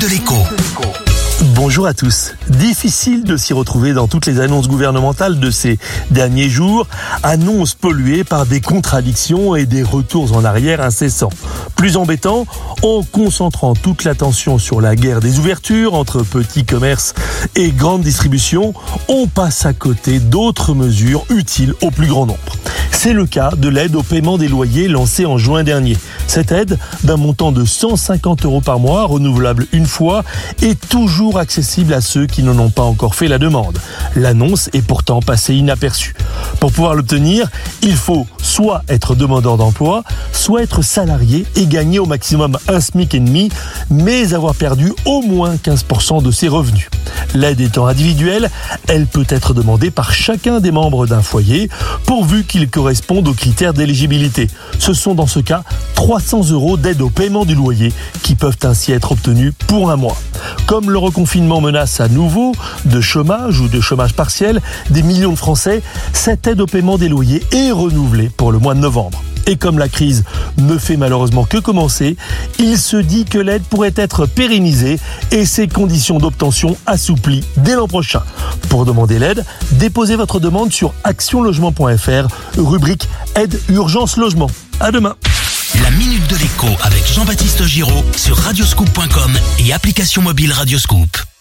de l'écho. Bonjour à tous. Difficile de s'y retrouver dans toutes les annonces gouvernementales de ces derniers jours, annonces polluées par des contradictions et des retours en arrière incessants. Plus embêtant, en concentrant toute l'attention sur la guerre des ouvertures entre petits commerces et grandes distributions, on passe à côté d'autres mesures utiles au plus grand nombre. C'est le cas de l'aide au paiement des loyers lancée en juin dernier. Cette aide, d'un montant de 150 euros par mois, renouvelable une fois, est toujours accessible à ceux qui n'en ont pas encore fait la demande. L'annonce est pourtant passée inaperçue. Pour pouvoir l'obtenir, il faut soit être demandeur d'emploi, soit être salarié et gagner au maximum un SMIC et demi, mais avoir perdu au moins 15% de ses revenus. L'aide étant individuelle, elle peut être demandée par chacun des membres d'un foyer, pourvu qu'il corresponde aux critères d'éligibilité. Ce sont dans ce cas 300 euros d'aide au paiement du loyer qui peuvent ainsi être obtenus pour un mois. Comme le reconfinement menace à nouveau de chômage ou de chômage partiel des millions de Français, cette aide au paiement des loyers est renouvelée pour le mois de novembre. Et comme la crise ne fait malheureusement que commencer, il se dit que l'aide pourrait être pérennisée et ses conditions d'obtention assouplies dès l'an prochain. Pour demander l'aide, déposez votre demande sur actionlogement.fr, rubrique aide urgence logement. À demain. La minute de l'écho avec Jean-Baptiste Giraud sur radioscoop.com et application mobile Radioscoop.